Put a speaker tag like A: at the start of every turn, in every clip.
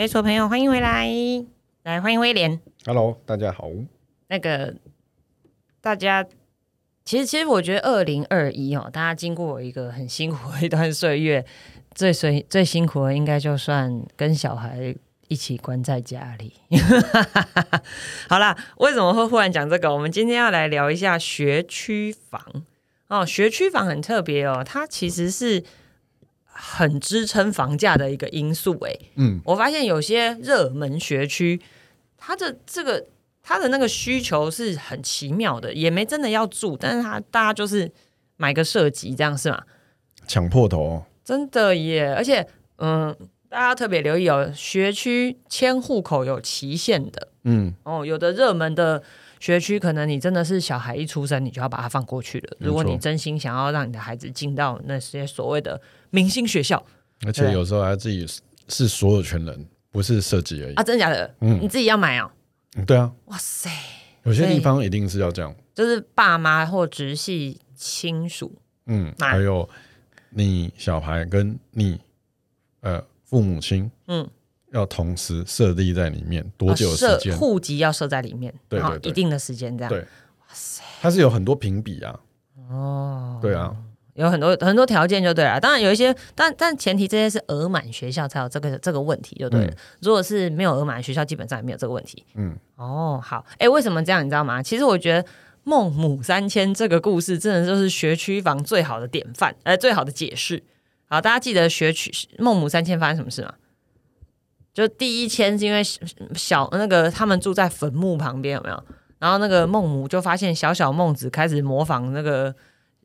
A: 没错，朋友，欢迎回来，来欢迎威廉。
B: Hello，大家好。
A: 那个大家，其实其实我觉得二零二一哦，大家经过一个很辛苦的一段岁月，最最最辛苦的应该就算跟小孩一起关在家里。好啦，为什么会忽然讲这个？我们今天要来聊一下学区房哦。学区房很特别哦，它其实是很支撑房价的一个因素。哎，
B: 嗯，
A: 我发现有些热门学区，它的这个它的那个需求是很奇妙的，也没真的要住，但是它大家就是买个设计这样是吗？
B: 抢破头哦，
A: 真的耶！而且嗯，大家特别留意哦，学区迁户口有期限的
B: 嗯，
A: 哦，有的热门的。学区可能你真的是小孩一出生，你就要把它放过去了。如果你真心想要让你的孩子进到那些所谓的明星学校
B: 而且有时候还自己是是所有权人，不是设计而已。
A: 啊，真的假的？
B: 嗯
A: 你自己要买哦。
B: 嗯对啊，
A: 哇塞！
B: 有些地方一定是要这样。
A: 就是爸妈或直系亲属，
B: 嗯，还有你小孩跟你呃父母亲
A: 嗯，
B: 要同时设立在里面多久时间？
A: 户籍要设在里面，然后
B: 对对对
A: 一定的时间这样。
B: 对哇塞它是有很多评比啊。
A: 哦，
B: 对啊，
A: 有很多很多条件就对了。当然有一些，但但前提这些是额满学校才有这个这个问题就对了。
B: 嗯
A: 如果是没有额满的学校，基本上也没有这个问题。
B: 嗯，
A: 哦，好，哎，为什么这样？你知道吗？其实我觉得孟母三迁这个故事，真的就是学区房最好的典范，呃，最好的解释。好，大家记得学区孟母三迁发生什么事吗？就第一千是因为小那个他们住在坟墓旁边，有没有？然后那个孟母就发现小小孟子开始模仿那个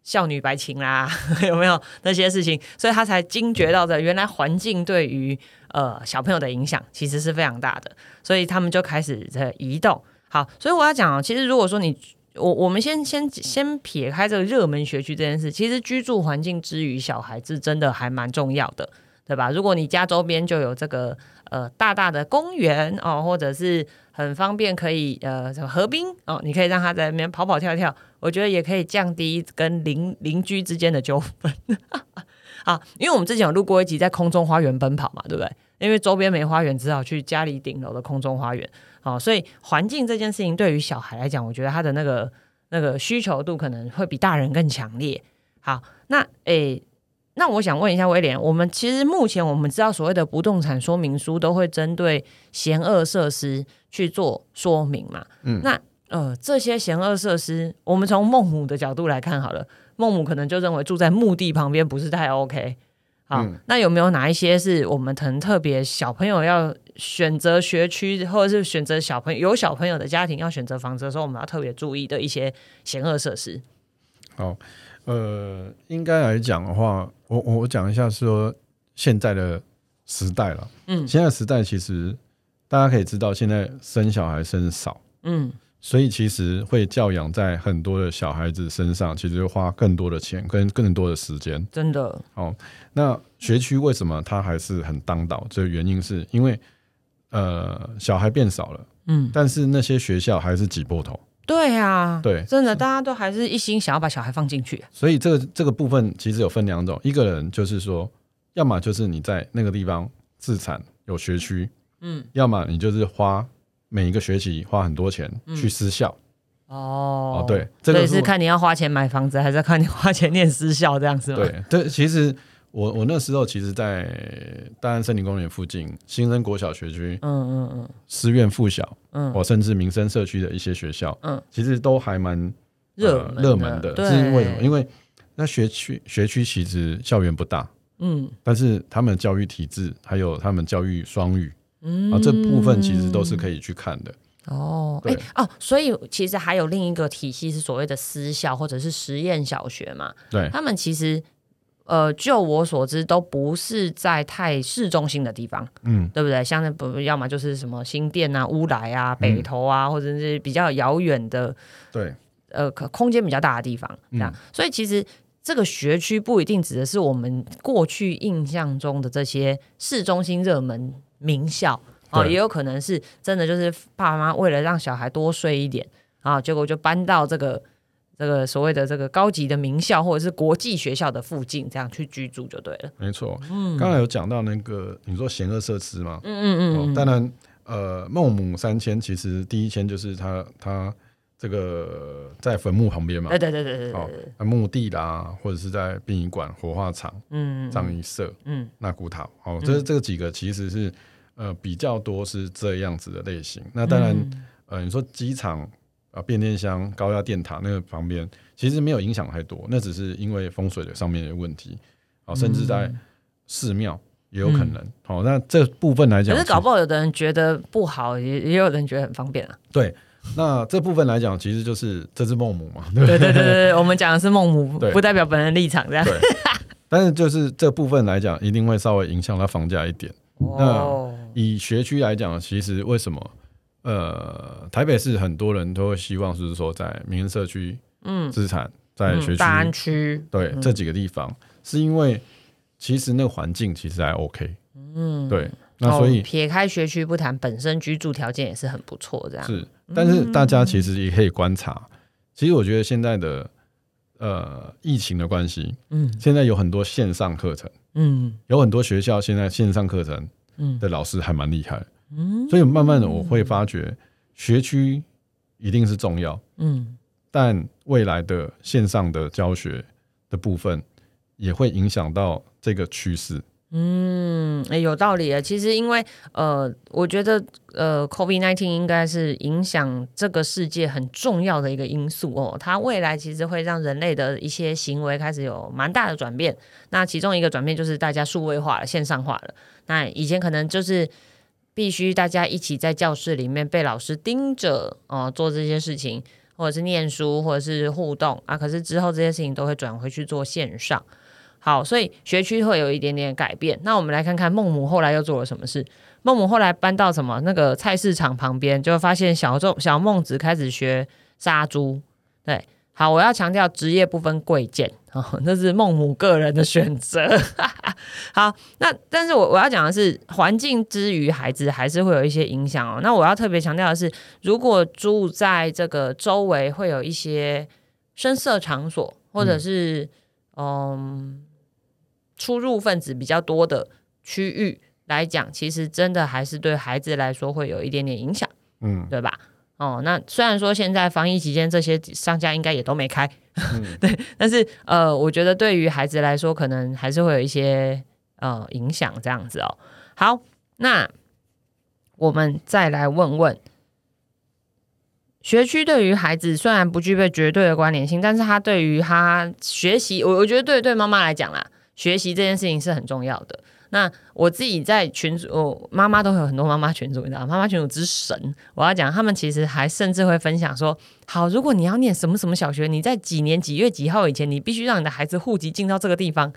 A: 少女白琴啦，有没有那些事情？所以他才惊觉到的，原来环境对于呃小朋友的影响其实是非常大的，所以他们就开始在移动。好，所以我要讲哦，其实如果说你我我们先先先撇开这个热门学区这件事，其实居住环境之于小孩子真的还蛮重要的，对吧？如果你家周边就有这个呃大大的公园哦，或者是很方便可以呃什么河滨哦，你可以让他在那边跑跑跳跳，我觉得也可以降低跟邻邻居之间的纠纷。好，因为我们之前有录过一集在空中花园奔跑嘛，对不对？因为周边没花园，只好去家里顶楼的空中花园。好，所以环境这件事情对于小孩来讲，我觉得他的那个那个需求度可能会比大人更强烈。好，那诶。那我想问一下威廉，我们其实目前我们知道所谓的不动产说明书都会针对嫌恶设施去做说明嘛？
B: 嗯
A: 那呃这些嫌恶设施，我们从孟母的角度来看好了，孟母可能就认为住在墓地旁边不是太 OK。好，
B: 嗯
A: 那有没有哪一些是我们可能特别小朋友要选择学区，或者是选择小朋友有小朋友的家庭要选择房子的时候，我们要特别注意的一些险恶设施？
B: 好，呃，应该来讲的话，我我我讲一下说现在的时代了。
A: 嗯
B: 现在时代其实大家可以知道，现在生小孩生少，
A: 嗯
B: 所以其实会教养在很多的小孩子身上，其实会花更多的钱跟更多的时间。
A: 真的，哦
B: 那学区为什么它还是很当道？这个原因是因为呃小孩变少了，
A: 嗯，
B: 但是那些学校还是挤破头。
A: 对啊，
B: 对
A: 真的，大家都还是一心想要把小孩放进去。
B: 所以这个这个部分其实有分两种，一个人就是说，要么就是你在那个地方自产有学区，
A: 嗯，
B: 要么你就是花每一个学期花很多钱去私校。
A: 哦
B: 哦对这个是
A: 看你要花钱买房子，还是看你花钱念私校这样子吗？，
B: 对，这其实我我那时候其实，在大安森林公园附近新生国小学区、
A: 嗯嗯嗯
B: 师院附小，
A: 嗯
B: 或甚至民生社区的一些学校，
A: 嗯，
B: 其实都还蛮呃
A: 热门
B: 热门的。
A: 对，
B: 是因为什么？因为那学区学区其实校园不大，
A: 嗯
B: 但是他们教育体制还有他们教育双语
A: 嗯
B: 啊，这部分其实都是可以去看的。
A: 哦，哎、
B: 对
A: 哦，所以其实还有另一个体系是所谓的私校或者是实验小学嘛，
B: 对，
A: 他们其实呃，就我所知都不是在太市中心的地方，
B: 嗯，
A: 对不对？像那不要么就是什么新店啊、乌来啊、北投啊，或者是比较遥远的
B: 对，
A: 呃可空间比较大的地方，这样。所以其实这个学区不一定指的是我们过去印象中的这些市中心热门名校哦，
B: 对
A: 也有可能是真的就是爸妈为了让小孩多睡一点啊，结果就搬到这个这个所谓的这个高级的名校或者是国际学校的附近，这样去居住就对了。
B: 没错。嗯，刚才有讲到那个你说险恶设施嘛，
A: 嗯嗯嗯，
B: 当然，呃，孟母三迁其实第一迁就是他他这个在坟墓旁边嘛，
A: 对对对对对
B: 哦，墓地啦，或者是在殡仪馆、火化场、嗯，葬仪社、嗯，那古塔，哦，这这几个其实是呃比较多是这样子的类型。那当然，呃，你说机场。啊，变电箱、高压电塔那个旁边，其实没有影响太多，那只是因为风水的上面的问题。好，甚至在寺庙也有可能。好，那这部分来讲，
A: 可是搞不好有的人觉得不好，也也有人觉得很方便啊。
B: 对，那这部分来讲，其实就是这是孟母嘛。
A: 对对对 对，我们讲的是孟母，不代表本人立场这样。
B: 对，但是就是这部分来讲，一定会稍微影响到房价一点。那以学区来讲，其实为什么？呃，台北市很多人都会希望就是说在民生社区，嗯，资产在学区、
A: 大安区，
B: 对这几个地方，是因为其实那个环境其实还 OK，嗯，对，那所以
A: 撇开学区不谈，本身居住条件也是很不错，这样。
B: 是。但是大家其实也可以观察，其实我觉得现在的呃疫情的关系，嗯，现在有很多线上课程，嗯，有很多学校现在线上课程，嗯，的老师还蛮厉害。嗯，所以慢慢的我会发觉，学区一定是重要，嗯，但未来的线上的教学的部分也会影响到这个趋势。
A: 嗯，有道理啊。其实因为呃，我觉得呃，COVID nineteen 应该是影响这个世界很重要的一个因素哦。它未来其实会让人类的一些行为开始有蛮大的转变。那其中一个转变就是大家数位化了、线上化了。那以前可能就是。必须大家一起在教室里面被老师盯着哦，做这些事情，或者是念书，或者是互动啊。可是之后这些事情都会转回去做线上。好，所以学区会有一点点改变。那我们来看看孟母后来又做了什么事。孟母后来搬到什么那个菜市场旁边，就发现小众小孟子开始学杀猪。对，好，我要强调职业不分贵贱。哦，那是孟母个人的选择。好，那但是我我要讲的是，环境之于孩子还是会有一些影响哦。那我要特别强调的是，如果住在这个周围会有一些声色场所，或者是嗯出入分子比较多的区域来讲，其实真的还是对孩子来说会有一点点影响，嗯，对吧？哦，那虽然说现在防疫期间这些商家应该也都没开，对，但是呃，我觉得对于孩子来说，可能还是会有一些呃影响这样子哦。好，那我们再来问问，学区对于孩子虽然不具备绝对的关联性，但是他对于他学习，我我觉得对对妈妈来讲啦，学习这件事情是很重要的。那我自己在群主，我妈妈都会有很多妈妈群主，你知道，妈妈群主之神。我要讲，他们其实还甚至会分享说，好，如果你要念什么什么小学，你在几年几月几号以前，你必须让你的孩子户籍进到这个地方。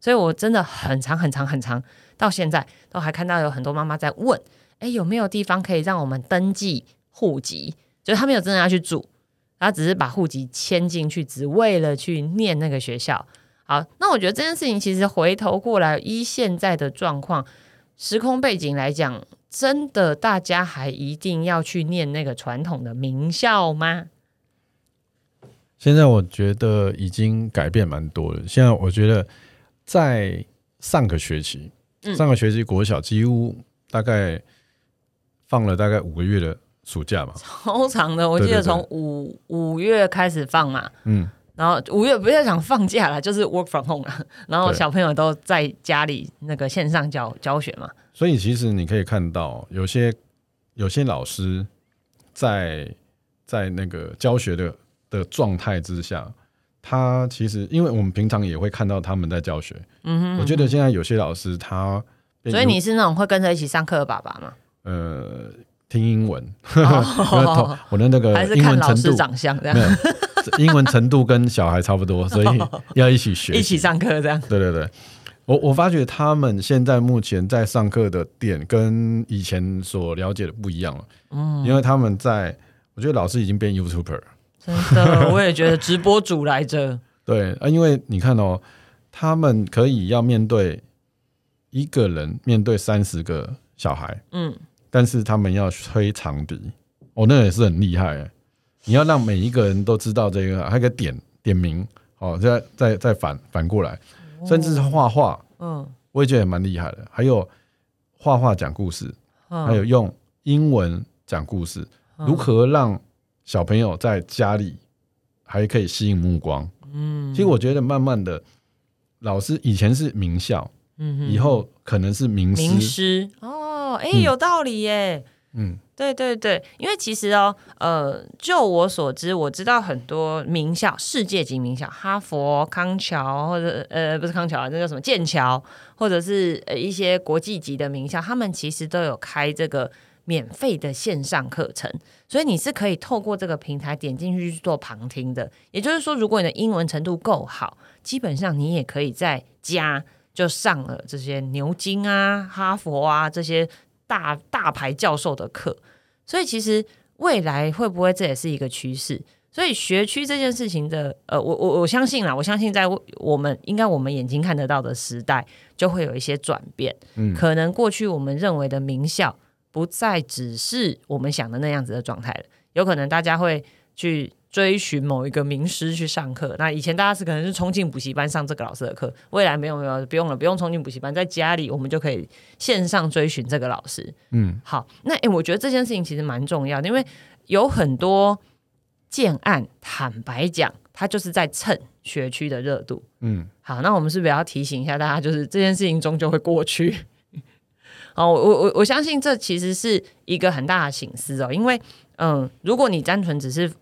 A: 所以我真的很长很长很长，到现在都还看到有很多妈妈在问，哎，有没有地方可以让我们登记户籍？就是他没有真的要去住，他只是把户籍迁进去，只为了去念那个学校。好，那我觉得这件事情其实回头过来，依现在的状况、时空背景来讲，真的大家还一定要去念那个传统的名校吗？
B: 现在我觉得已经改变蛮多了。现在我觉得在上个学期，上个学期国小几乎大概放了大概五个月的暑假嘛，
A: 超长的。我记得从五五月开始放嘛，嗯。然后五月不要想放假了，就是 work from home 了。然后小朋友都在家里那个线上教教学嘛。
B: 所以其实你可以看到，有些有些老师在在那个教学的的状态之下，他其实因为我们平常也会看到他们在教学。嗯哼。我觉得现在有些老师他，
A: 所以你是那种会跟着一起上课的爸爸吗？
B: 呃，听英文，我的那个
A: 还是看老师长相这样。
B: 英文程度跟小孩差不多，所以要一起学，
A: 一起上课这样。
B: 对对对，我我发觉他们现在目前在上课的点跟以前所了解的不一样了。嗯，因为他们在，我觉得老师已经变 YouTuber。
A: 真的，我也觉得直播主来着。
B: 对啊，因为你看哦，他们可以要面对一个人面对三十个小孩，嗯，但是他们要吹长笛，哦，那也是很厉害。你要让每一个人都知道这个，还有个点点名，哦，再再再反反过来，甚至是画画，嗯，我也觉得蛮厉害的。还有画画讲故事，还有用英文讲故事，如何让小朋友在家里还可以吸引目光？嗯，其实我觉得慢慢的，老师以前是名校，嗯，以后可能是名
A: 名师哦，哎，有道理耶。嗯，对对对，因为其实哦，呃，就我所知，我知道很多名校，世界级名校，哈佛、康桥，或者呃，不是康桥啊，那叫什么剑桥，或者是呃一些国际级的名校，他们其实都有开这个免费的线上课程，所以你是可以透过这个平台点进去去做旁听的。也就是说，如果你的英文程度够好，基本上你也可以在家就上了这些牛津啊、哈佛啊这些。大大牌教授的课，所以其实未来会不会这也是一个趋势？所以学区这件事情的，呃，我我我相信啦，我相信在我们应该我们眼睛看得到的时代，就会有一些转变。嗯，可能过去我们认为的名校，不再只是我们想的那样子的状态了，有可能大家会去。追寻某一个名师去上课，那以前大家是可能是冲进补习班上这个老师的课，未来没有没有不用了，不用冲进补习班，在家里我们就可以线上追寻这个老师。嗯，好，那诶，我觉得这件事情其实蛮重要的，因为有很多建案，坦白讲，他就是在蹭学区的热度。嗯，好，那我们是不是要提醒一下大家，就是这件事情终究会过去？哦，我我我我相信这其实是一个很大的醒思哦，因为嗯，如果你单纯只是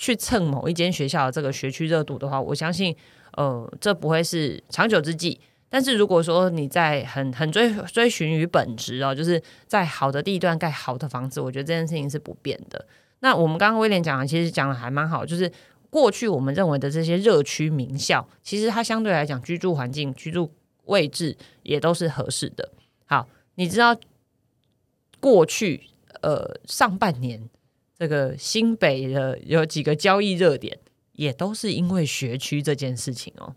A: 去蹭某一间学校的这个学区热度的话，我相信，呃，这不会是长久之计。但是如果说你在很很追追寻于本质哦，就是在好的地段盖好的房子，我觉得这件事情是不变的。那我们刚刚威廉讲的，其实讲的还蛮好，就是过去我们认为的这些热区名校，其实它相对来讲居住环境、居住位置也都是合适的。好，你知道过去呃上半年。这个新北的有几个交易热点，也都是因为学区这件事情哦。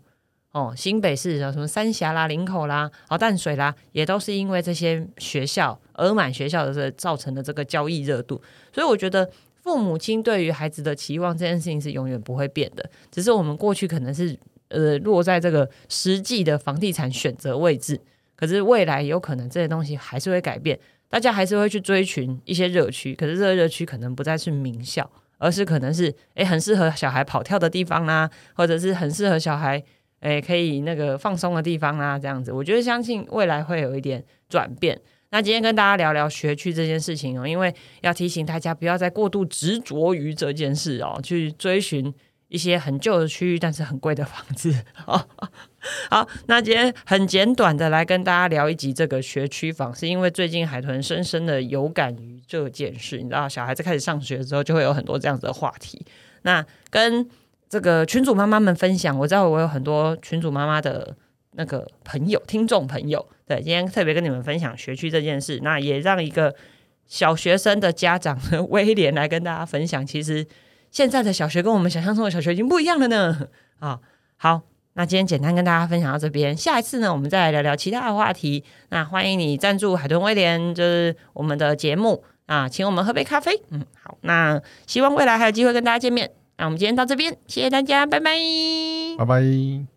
A: 哦，新北市什么三峡啦、林口啦、哦淡水啦，也都是因为这些学校、额满学校的这造成的这个交易热度。所以我觉得父母亲对于孩子的期望这件事情是永远不会变的，只是我们过去可能是呃落在这个实际的房地产选择位置，可是未来有可能这些东西还是会改变。大家还是会去追寻一些热区，可是这个热区可能不再是名校，而是可能是诶很适合小孩跑跳的地方啦，或者是很适合小孩诶可以那个放松的地方啦，这样子，我觉得相信未来会有一点转变。那今天跟大家聊聊学区这件事情哦，因为要提醒大家不要再过度执着于这件事哦，去追寻。一些很旧的区域，但是很贵的房子。好，那今天很简短的来跟大家聊一集这个学区房，是因为最近海豚深深的有感于这件事。你知道，小孩子开始上学之后，就会有很多这样子的话题。那跟这个群主妈妈们分享，我知道我有很多群主妈妈的那个朋友、听众朋友，对，今天特别跟你们分享学区这件事。那也让一个小学生的家长 威廉来跟大家分享，其实。现在的小学跟我们想象中的小学已经不一样了呢。啊，好，那今天简单跟大家分享到这边，下一次呢，我们再来聊聊其他的话题。那欢迎你赞助海豚威廉，就是我们的节目啊，请我们喝杯咖啡。嗯，好，那希望未来还有机会跟大家见面。那我们今天到这边，谢谢大家，拜拜，
B: 拜拜。